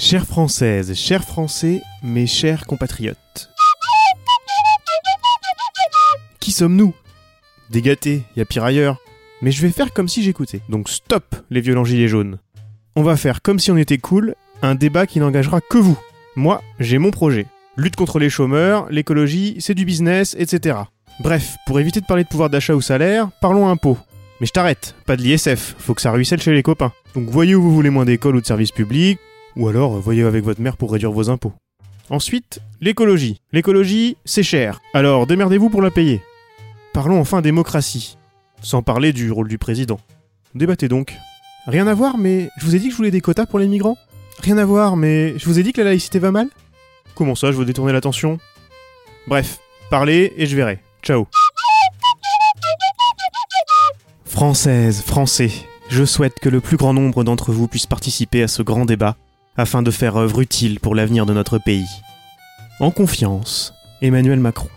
Chères Françaises, chers Français, mes chers compatriotes. Qui sommes-nous? Des gâtés, y a pire ailleurs. Mais je vais faire comme si j'écoutais. Donc stop les violents gilets jaunes. On va faire comme si on était cool, un débat qui n'engagera que vous. Moi, j'ai mon projet. Lutte contre les chômeurs, l'écologie, c'est du business, etc. Bref, pour éviter de parler de pouvoir d'achat ou salaire, parlons impôts. Mais je t'arrête, pas de l'ISF, faut que ça ruisselle chez les copains. Donc voyez où vous voulez moins d'école ou de services publics, ou alors euh, voyez avec votre mère pour réduire vos impôts. Ensuite, l'écologie. L'écologie, c'est cher. Alors démerdez-vous pour la payer. Parlons enfin démocratie. Sans parler du rôle du président. Débattez donc. Rien à voir, mais je vous ai dit que je voulais des quotas pour les migrants? Rien à voir, mais je vous ai dit que la laïcité va mal? Comment ça, je veux détourner l'attention? Bref, parlez et je verrai. Ciao. Françaises, Français, je souhaite que le plus grand nombre d'entre vous puisse participer à ce grand débat afin de faire œuvre utile pour l'avenir de notre pays. En confiance, Emmanuel Macron.